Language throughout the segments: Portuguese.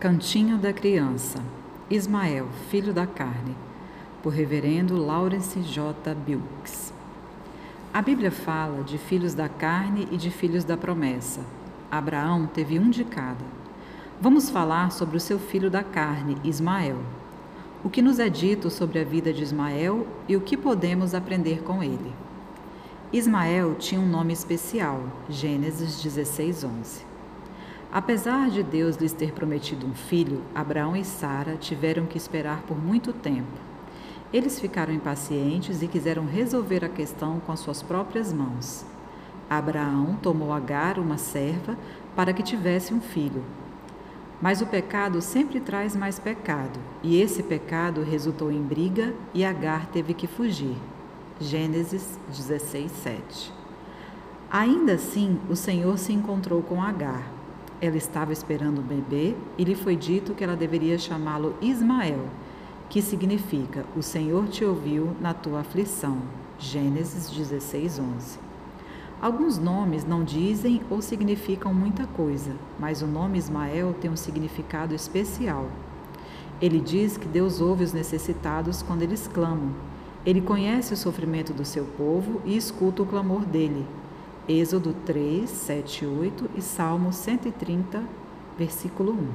Cantinho da Criança, Ismael, Filho da Carne, por Reverendo Lawrence J. Bilks. A Bíblia fala de filhos da carne e de filhos da promessa. Abraão teve um de cada. Vamos falar sobre o seu filho da carne, Ismael. O que nos é dito sobre a vida de Ismael e o que podemos aprender com ele. Ismael tinha um nome especial, Gênesis 16, 11. Apesar de Deus lhes ter prometido um filho, Abraão e Sara tiveram que esperar por muito tempo. Eles ficaram impacientes e quiseram resolver a questão com as suas próprias mãos. Abraão tomou Agar, uma serva, para que tivesse um filho. Mas o pecado sempre traz mais pecado, e esse pecado resultou em briga e Agar teve que fugir. Gênesis 16, 7. Ainda assim, o Senhor se encontrou com Agar ela estava esperando um bebê e lhe foi dito que ela deveria chamá-lo Ismael, que significa O Senhor te ouviu na tua aflição. Gênesis 16, 11. Alguns nomes não dizem ou significam muita coisa, mas o nome Ismael tem um significado especial. Ele diz que Deus ouve os necessitados quando eles clamam. Ele conhece o sofrimento do seu povo e escuta o clamor dele, Êxodo 3, 7, 8 e Salmo 130, versículo 1.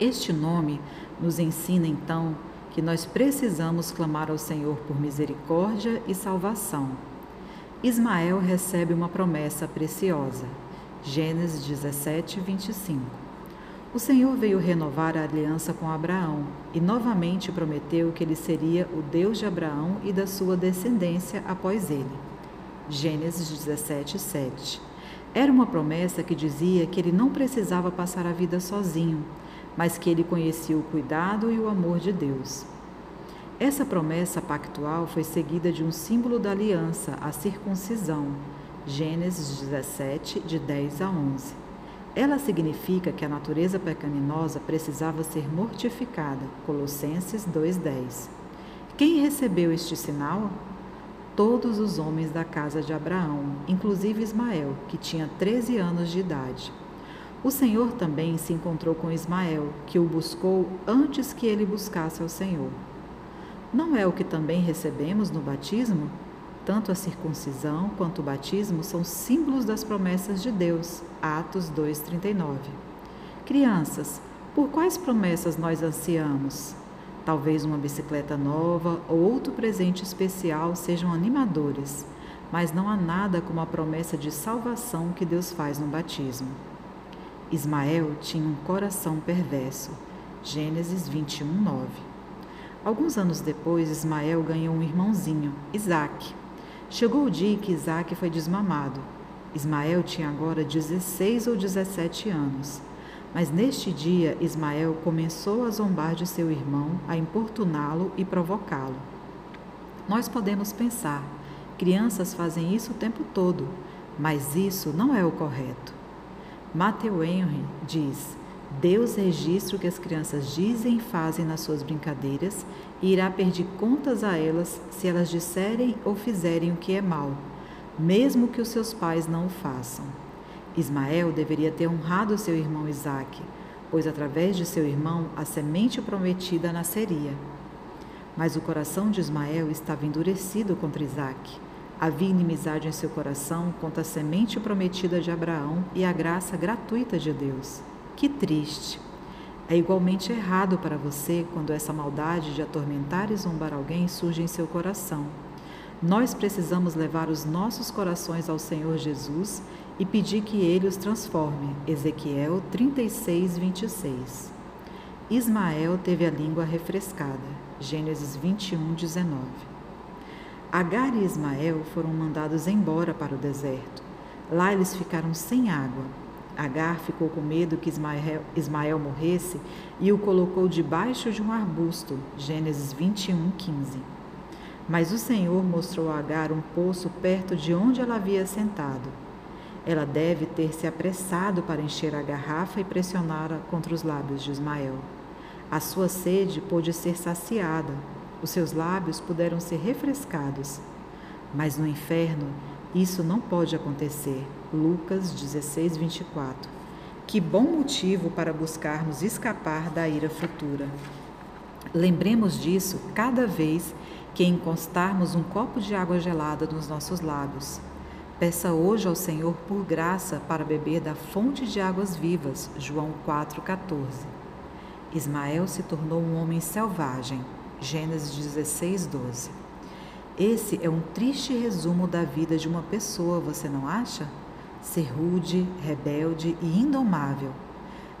Este nome nos ensina então que nós precisamos clamar ao Senhor por misericórdia e salvação. Ismael recebe uma promessa preciosa. Gênesis 17, 25. O Senhor veio renovar a aliança com Abraão e novamente prometeu que ele seria o Deus de Abraão e da sua descendência após ele. Gênesis 17, 7. Era uma promessa que dizia que ele não precisava passar a vida sozinho, mas que ele conhecia o cuidado e o amor de Deus. Essa promessa pactual foi seguida de um símbolo da aliança, a circuncisão. Gênesis 17, de 10 a 11. Ela significa que a natureza pecaminosa precisava ser mortificada. Colossenses 2:10. Quem recebeu este sinal? Todos os homens da casa de Abraão, inclusive Ismael, que tinha 13 anos de idade. O Senhor também se encontrou com Ismael, que o buscou antes que ele buscasse ao Senhor. Não é o que também recebemos no batismo? Tanto a circuncisão quanto o batismo são símbolos das promessas de Deus. Atos 2:39. Crianças, por quais promessas nós ansiamos? Talvez uma bicicleta nova ou outro presente especial sejam animadores, mas não há nada como a promessa de salvação que Deus faz no batismo. Ismael tinha um coração perverso. Gênesis 21, 9. Alguns anos depois, Ismael ganhou um irmãozinho, Isaac. Chegou o dia que Isaac foi desmamado. Ismael tinha agora 16 ou 17 anos. Mas neste dia Ismael começou a zombar de seu irmão, a importuná-lo e provocá-lo. Nós podemos pensar, crianças fazem isso o tempo todo, mas isso não é o correto. Matthew Henry diz: Deus registra o que as crianças dizem e fazem nas suas brincadeiras e irá pedir contas a elas se elas disserem ou fizerem o que é mal, mesmo que os seus pais não o façam. Ismael deveria ter honrado seu irmão Isaque, pois através de seu irmão a semente prometida nasceria. Mas o coração de Ismael estava endurecido contra Isaque. Havia inimizade em seu coração contra a semente prometida de Abraão e a graça gratuita de Deus. Que triste! É igualmente errado para você quando essa maldade de atormentar e zombar alguém surge em seu coração. Nós precisamos levar os nossos corações ao Senhor Jesus e pedir que ele os transforme. Ezequiel 36, 26. Ismael teve a língua refrescada. Gênesis 21, 19. Agar e Ismael foram mandados embora para o deserto. Lá eles ficaram sem água. Agar ficou com medo que Ismael, Ismael morresse e o colocou debaixo de um arbusto. Gênesis 21, 15. Mas o Senhor mostrou a Agar um poço perto de onde ela havia sentado. Ela deve ter se apressado para encher a garrafa e pressioná-la contra os lábios de Ismael. A sua sede pôde ser saciada, os seus lábios puderam ser refrescados. Mas no inferno, isso não pode acontecer. Lucas 16, 24. Que bom motivo para buscarmos escapar da ira futura. Lembremos disso cada vez que encostarmos um copo de água gelada nos nossos lábios. Peça hoje ao Senhor por graça para beber da fonte de águas vivas. João 4,14. Ismael se tornou um homem selvagem. Gênesis 16, 12. Esse é um triste resumo da vida de uma pessoa, você não acha? Ser rude, rebelde e indomável.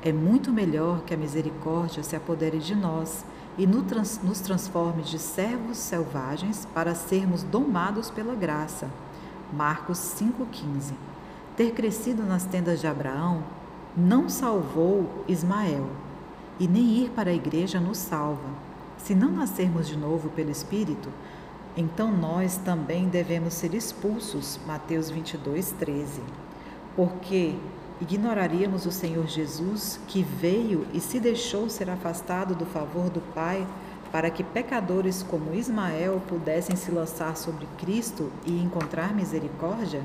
É muito melhor que a misericórdia se apodere de nós e nos transforme de servos selvagens para sermos domados pela graça. Marcos 5,15. Ter crescido nas tendas de Abraão não salvou Ismael, e nem ir para a igreja nos salva. Se não nascermos de novo pelo Espírito, então nós também devemos ser expulsos. Mateus 22, 13. Porque ignoraríamos o Senhor Jesus, que veio e se deixou ser afastado do favor do Pai, para que pecadores como Ismael pudessem se lançar sobre Cristo e encontrar misericórdia?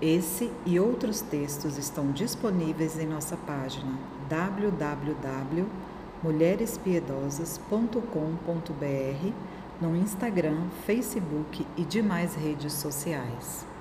Esse e outros textos estão disponíveis em nossa página www.mulherespiedosas.com.br, no Instagram, Facebook e demais redes sociais.